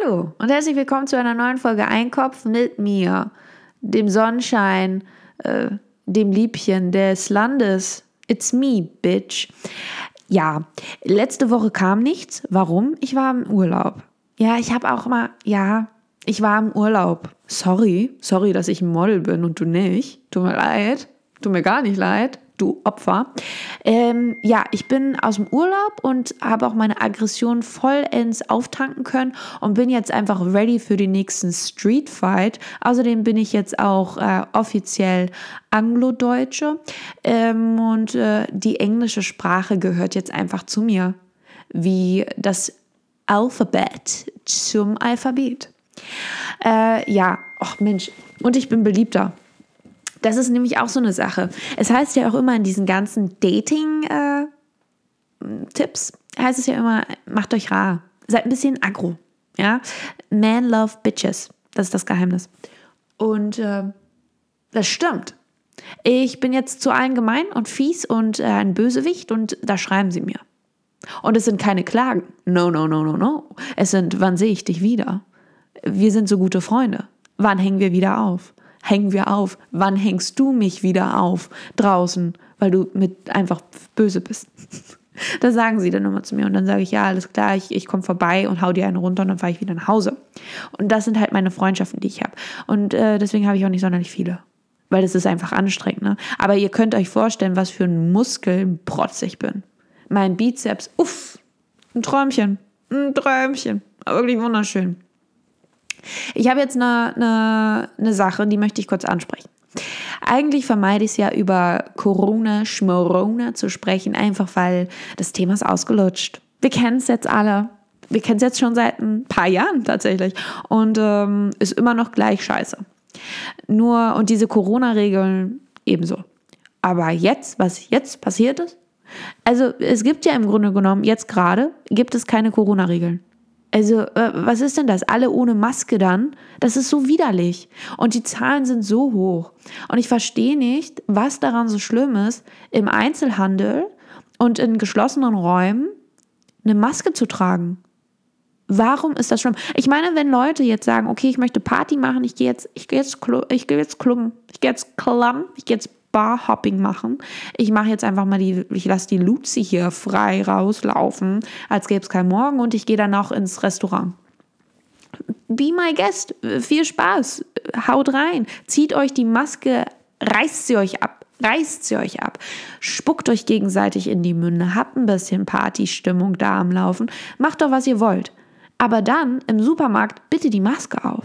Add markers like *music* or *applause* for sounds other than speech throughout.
Hallo und herzlich willkommen zu einer neuen Folge Einkopf mit mir, dem Sonnenschein, äh, dem Liebchen des Landes. It's me, bitch. Ja, letzte Woche kam nichts. Warum? Ich war im Urlaub. Ja, ich habe auch mal, ja, ich war im Urlaub. Sorry, sorry, dass ich ein Model bin und du nicht. Tut mir leid. Tut mir gar nicht leid du Opfer. Ähm, ja, ich bin aus dem Urlaub und habe auch meine Aggression vollends auftanken können und bin jetzt einfach ready für den nächsten Street Fight. Außerdem bin ich jetzt auch äh, offiziell Anglo-Deutsche ähm, und äh, die englische Sprache gehört jetzt einfach zu mir, wie das Alphabet zum Alphabet. Äh, ja, ach Mensch, und ich bin beliebter. Das ist nämlich auch so eine Sache. Es heißt ja auch immer in diesen ganzen Dating-Tipps, äh, heißt es ja immer, macht euch rar. Seid ein bisschen aggro. Ja? Man love bitches. Das ist das Geheimnis. Und äh, das stimmt. Ich bin jetzt zu allen gemein und fies und äh, ein Bösewicht und da schreiben sie mir. Und es sind keine Klagen. No, no, no, no, no. Es sind, wann sehe ich dich wieder? Wir sind so gute Freunde. Wann hängen wir wieder auf? Hängen wir auf? Wann hängst du mich wieder auf draußen, weil du mit einfach böse bist? *laughs* Das sagen sie dann immer zu mir und dann sage ich, ja, alles klar, ich, ich komme vorbei und hau dir einen runter und dann fahre ich wieder nach Hause. Und das sind halt meine Freundschaften, die ich habe. Und äh, deswegen habe ich auch nicht sonderlich viele. Weil das ist einfach anstrengend. Ne? Aber ihr könnt euch vorstellen, was für ein Muskelprotz ich bin. Mein Bizeps, uff, ein Träumchen, ein Träumchen. Wirklich wunderschön. Ich habe jetzt eine, eine, eine Sache, die möchte ich kurz ansprechen. Eigentlich vermeide ich es ja über Corona, Schmorona zu sprechen, einfach weil das Thema ist ausgelutscht. Wir kennen es jetzt alle. Wir kennen es jetzt schon seit ein paar Jahren tatsächlich und ähm, ist immer noch gleich scheiße. Nur, und diese Corona-Regeln ebenso. Aber jetzt, was jetzt passiert ist, also es gibt ja im Grunde genommen, jetzt gerade, gibt es keine Corona-Regeln. Also, äh, was ist denn das? Alle ohne Maske dann? Das ist so widerlich. Und die Zahlen sind so hoch. Und ich verstehe nicht, was daran so schlimm ist, im Einzelhandel und in geschlossenen Räumen eine Maske zu tragen. Warum ist das schlimm? Ich meine, wenn Leute jetzt sagen, okay, ich möchte Party machen, ich gehe jetzt, ich gehe jetzt, ich gehe jetzt klubben, ich gehe jetzt klamm, ich gehe jetzt Barhopping machen. Ich mache jetzt einfach mal die, ich lasse die Luzi hier frei rauslaufen, als gäbe es kein Morgen und ich gehe dann auch ins Restaurant. Be my guest. Viel Spaß. Haut rein. Zieht euch die Maske, reißt sie euch ab. Reißt sie euch ab. Spuckt euch gegenseitig in die Münde. Habt ein bisschen Partystimmung da am Laufen. Macht doch, was ihr wollt. Aber dann im Supermarkt bitte die Maske auf.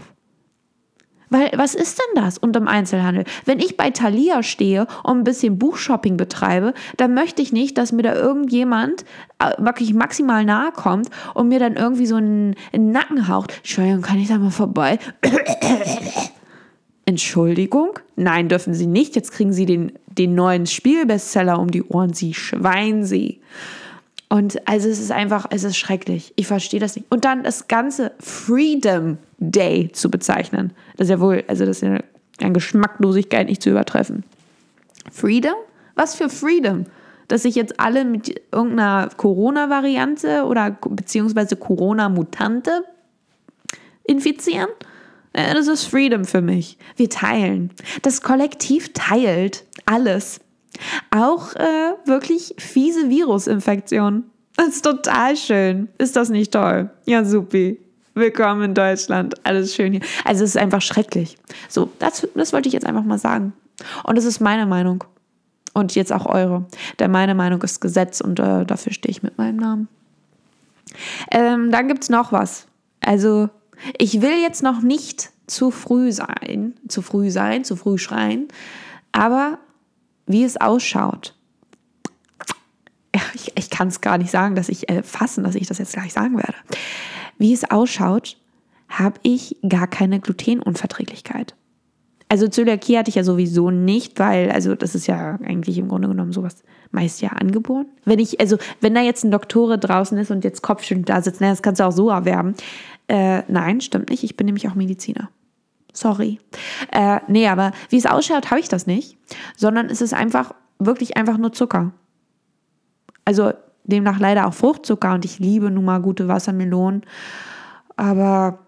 Weil was ist denn das unterm Einzelhandel? Wenn ich bei Thalia stehe und ein bisschen Buchshopping betreibe, dann möchte ich nicht, dass mir da irgendjemand äh, wirklich maximal nahe kommt und mir dann irgendwie so einen, einen Nacken haucht. Entschuldigung, kann ich da mal vorbei? *coughs* Entschuldigung? Nein, dürfen Sie nicht. Jetzt kriegen Sie den, den neuen Spielbestseller um die Ohren. Sie Schwein, Sie. Und also es ist einfach, es ist schrecklich. Ich verstehe das nicht. Und dann das ganze Freedom Day zu bezeichnen. Das ist ja wohl, also das ist ja an Geschmacklosigkeit nicht zu übertreffen. Freedom? Was für Freedom? Dass sich jetzt alle mit irgendeiner Corona-Variante oder beziehungsweise Corona-Mutante infizieren? Das ist Freedom für mich. Wir teilen. Das Kollektiv teilt alles. Auch äh, wirklich fiese Virusinfektionen. Das ist total schön. Ist das nicht toll? Ja, supi. Willkommen in Deutschland. Alles schön hier. Also es ist einfach schrecklich. So, das, das wollte ich jetzt einfach mal sagen. Und das ist meine Meinung. Und jetzt auch eure. Denn meine Meinung ist Gesetz und äh, dafür stehe ich mit meinem Namen. Ähm, dann gibt es noch was. Also, ich will jetzt noch nicht zu früh sein, zu früh sein, zu früh schreien, aber wie es ausschaut. *laughs* Ich, ich kann es gar nicht sagen, dass ich äh, fassen, dass ich das jetzt gleich sagen werde. Wie es ausschaut, habe ich gar keine Glutenunverträglichkeit. Also Zöliakie hatte ich ja sowieso nicht, weil, also das ist ja eigentlich im Grunde genommen sowas meist ja angeboren. Wenn ich, also wenn da jetzt ein Doktore draußen ist und jetzt Kopfschüttelnd da sitzt, na, das kannst du auch so erwerben. Äh, nein, stimmt nicht. Ich bin nämlich auch Mediziner. Sorry. Äh, nee, aber wie es ausschaut, habe ich das nicht, sondern es ist einfach, wirklich einfach nur Zucker. Also demnach leider auch Fruchtzucker und ich liebe nun mal gute Wassermelonen. aber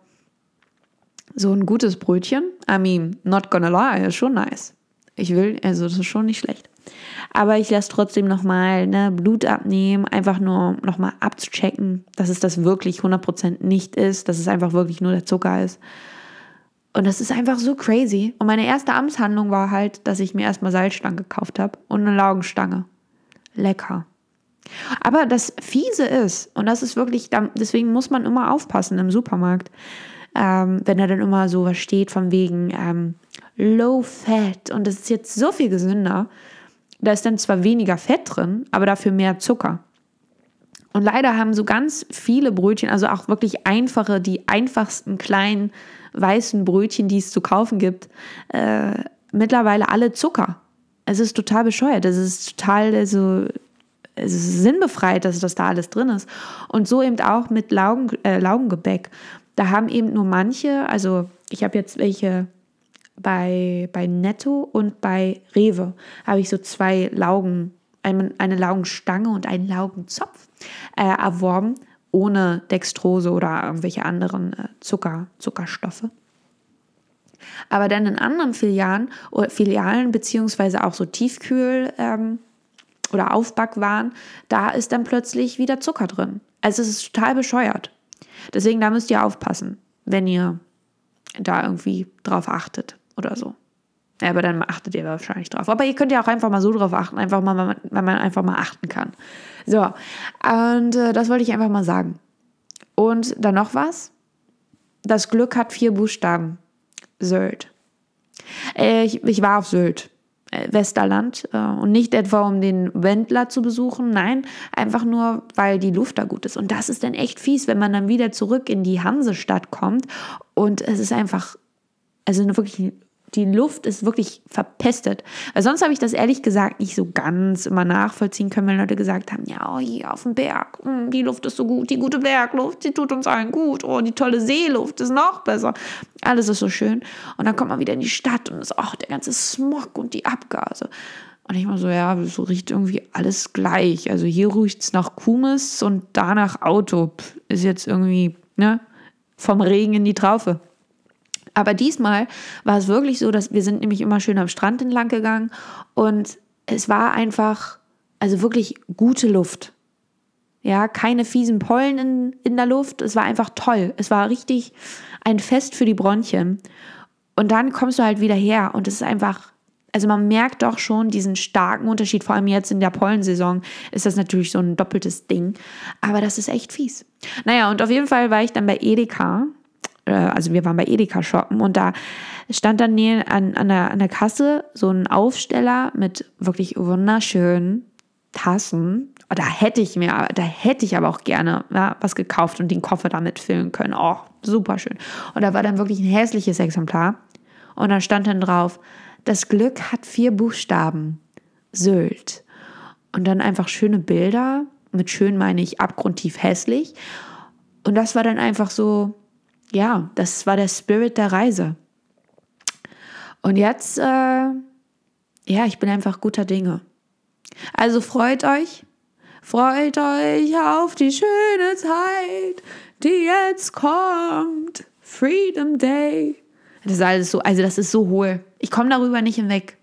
so ein gutes Brötchen, I mean, not gonna lie, ist schon nice. Ich will, also das ist schon nicht schlecht. Aber ich lasse trotzdem nochmal ne, Blut abnehmen, einfach nur nochmal abzuchecken, dass es das wirklich 100% nicht ist, dass es einfach wirklich nur der Zucker ist. Und das ist einfach so crazy. Und meine erste Amtshandlung war halt, dass ich mir erstmal Salzstangen gekauft habe und eine Laugenstange. Lecker. Aber das Fiese ist, und das ist wirklich, deswegen muss man immer aufpassen im Supermarkt, ähm, wenn da dann immer so was steht von wegen ähm, Low Fat und das ist jetzt so viel gesünder. Da ist dann zwar weniger Fett drin, aber dafür mehr Zucker. Und leider haben so ganz viele Brötchen, also auch wirklich einfache, die einfachsten kleinen weißen Brötchen, die es zu kaufen gibt, äh, mittlerweile alle Zucker. Es ist total bescheuert. Es ist total, also, sinnbefreit, dass das da alles drin ist. Und so eben auch mit Laugen, äh, Laugengebäck. Da haben eben nur manche, also ich habe jetzt welche bei, bei Netto und bei Rewe, habe ich so zwei Laugen, eine, eine Laugenstange und einen Laugenzopf äh, erworben ohne Dextrose oder irgendwelche anderen äh, Zucker, Zuckerstoffe. Aber dann in anderen Filialen, oder Filialen beziehungsweise auch so Tiefkühl ähm, oder Aufbackwaren, da ist dann plötzlich wieder Zucker drin. Also es ist total bescheuert. Deswegen da müsst ihr aufpassen, wenn ihr da irgendwie drauf achtet oder so. Ja, aber dann achtet ihr wahrscheinlich drauf. Aber ihr könnt ja auch einfach mal so drauf achten, einfach mal, wenn man einfach mal achten kann. So, und äh, das wollte ich einfach mal sagen. Und dann noch was. Das Glück hat vier Buchstaben. Sylt. Äh, ich, ich war auf Sylt, Westerland. Äh, und nicht etwa, um den Wendler zu besuchen. Nein, einfach nur, weil die Luft da gut ist. Und das ist dann echt fies, wenn man dann wieder zurück in die Hansestadt kommt. Und es ist einfach, also wirklich die Luft ist wirklich verpestet. Weil sonst habe ich das ehrlich gesagt nicht so ganz immer nachvollziehen können, wenn Leute gesagt haben, ja, oh, hier auf dem Berg, mm, die Luft ist so gut, die gute Bergluft, die tut uns allen gut, oh, die tolle Seeluft ist noch besser. Alles ist so schön. Und dann kommt man wieder in die Stadt und ist, oh, der ganze Smog und die Abgase. Und ich mal so, ja, so riecht irgendwie alles gleich. Also hier riecht es nach Kumis und da nach Auto. Ist jetzt irgendwie, ne, vom Regen in die Traufe. Aber diesmal war es wirklich so, dass wir sind nämlich immer schön am Strand entlang gegangen und es war einfach, also wirklich gute Luft. Ja, keine fiesen Pollen in, in der Luft. Es war einfach toll. Es war richtig ein Fest für die Bronchien. Und dann kommst du halt wieder her und es ist einfach, also man merkt doch schon diesen starken Unterschied. Vor allem jetzt in der Pollensaison ist das natürlich so ein doppeltes Ding. Aber das ist echt fies. Naja, und auf jeden Fall war ich dann bei Edeka also wir waren bei Edeka shoppen und da stand dann an, an, der, an der Kasse so ein Aufsteller mit wirklich wunderschönen Tassen. Da hätte ich mir, da hätte ich aber auch gerne ja, was gekauft und den Koffer damit füllen können. Oh, super schön. Und da war dann wirklich ein hässliches Exemplar. Und da stand dann drauf, das Glück hat vier Buchstaben. Sylt. Und dann einfach schöne Bilder. Mit schön meine ich abgrundtief hässlich. Und das war dann einfach so, ja, das war der Spirit der Reise. Und jetzt, äh, ja, ich bin einfach guter Dinge. Also freut euch, freut euch auf die schöne Zeit, die jetzt kommt. Freedom Day. Das ist alles so, also das ist so hohl. Ich komme darüber nicht hinweg.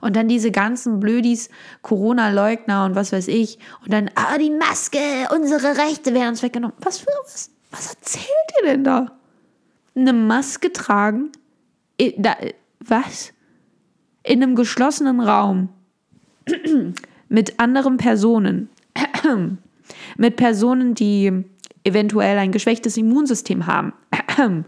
Und dann diese ganzen Blödis, Corona-Leugner und was weiß ich. Und dann, ah, die Maske, unsere Rechte werden uns weggenommen. Was für was? Was erzählt ihr denn da? Eine Maske tragen, da, was? In einem geschlossenen Raum *clears throat* mit anderen Personen, *clears throat* mit Personen, die eventuell ein geschwächtes Immunsystem haben. *clears throat*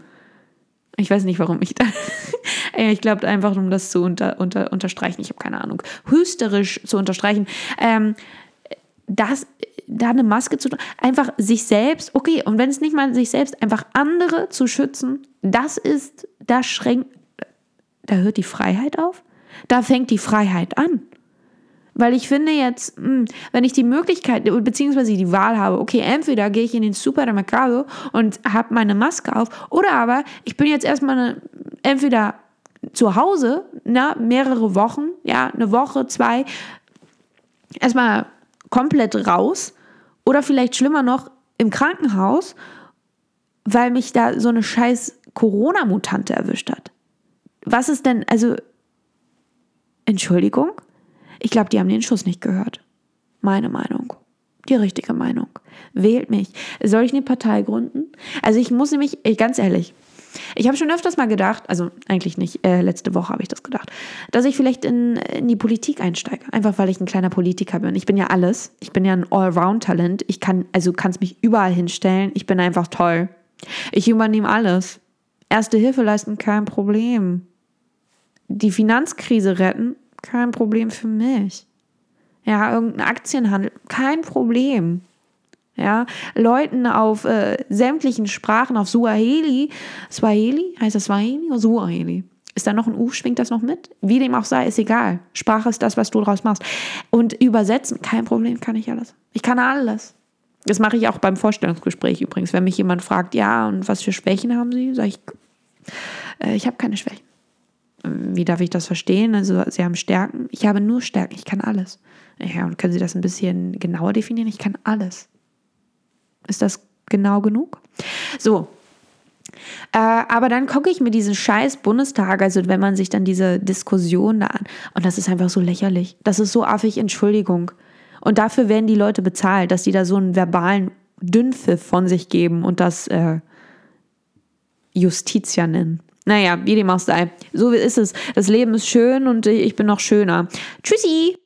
Ich weiß nicht, warum ich da. *laughs* ich glaube einfach, um das zu unter, unter, unterstreichen. Ich habe keine Ahnung. Hysterisch zu unterstreichen. Ähm, das da eine Maske zu einfach sich selbst, okay, und wenn es nicht mal sich selbst, einfach andere zu schützen, das ist, da schränkt, da hört die Freiheit auf, da fängt die Freiheit an. Weil ich finde jetzt, hm, wenn ich die Möglichkeit beziehungsweise die Wahl habe, okay, entweder gehe ich in den Supermercado und habe meine Maske auf, oder aber ich bin jetzt erstmal eine, entweder zu Hause, na, mehrere Wochen, ja, eine Woche, zwei, erstmal komplett raus oder vielleicht schlimmer noch im Krankenhaus weil mich da so eine scheiß Corona-Mutante erwischt hat. Was ist denn, also, Entschuldigung? Ich glaube, die haben den Schuss nicht gehört. Meine Meinung. Die richtige Meinung. Wählt mich. Soll ich eine Partei gründen? Also ich muss nämlich, ganz ehrlich, ich habe schon öfters mal gedacht, also eigentlich nicht, äh, letzte Woche habe ich das gedacht, dass ich vielleicht in, in die Politik einsteige. Einfach weil ich ein kleiner Politiker bin. Ich bin ja alles. Ich bin ja ein Allround-Talent. Ich kann, also kannst mich überall hinstellen. Ich bin einfach toll. Ich übernehme alles. Erste Hilfe leisten, kein Problem. Die Finanzkrise retten, kein Problem für mich. Ja, irgendein Aktienhandel, kein Problem. Ja, Leuten auf äh, sämtlichen Sprachen, auf Suaheli, Swahili, heißt das Swahili oder Suaheli? Ist da noch ein U, schwingt das noch mit? Wie dem auch sei, ist egal. Sprache ist das, was du draus machst. Und übersetzen, kein Problem, kann ich alles. Ich kann alles. Das mache ich auch beim Vorstellungsgespräch übrigens. Wenn mich jemand fragt, ja, und was für Schwächen haben Sie, sage ich, äh, ich habe keine Schwächen. Wie darf ich das verstehen? Also, Sie haben Stärken. Ich habe nur Stärken. Ich kann alles. Ja, und können Sie das ein bisschen genauer definieren? Ich kann alles. Ist das genau genug? So. Äh, aber dann gucke ich mir diesen scheiß Bundestag, also wenn man sich dann diese Diskussion da an, und das ist einfach so lächerlich. Das ist so affig, Entschuldigung. Und dafür werden die Leute bezahlt, dass die da so einen verbalen Dünnpfiff von sich geben und das äh, Justitia nennen. Naja, wie dem auch sei. So ist es. Das Leben ist schön und ich bin noch schöner. Tschüssi!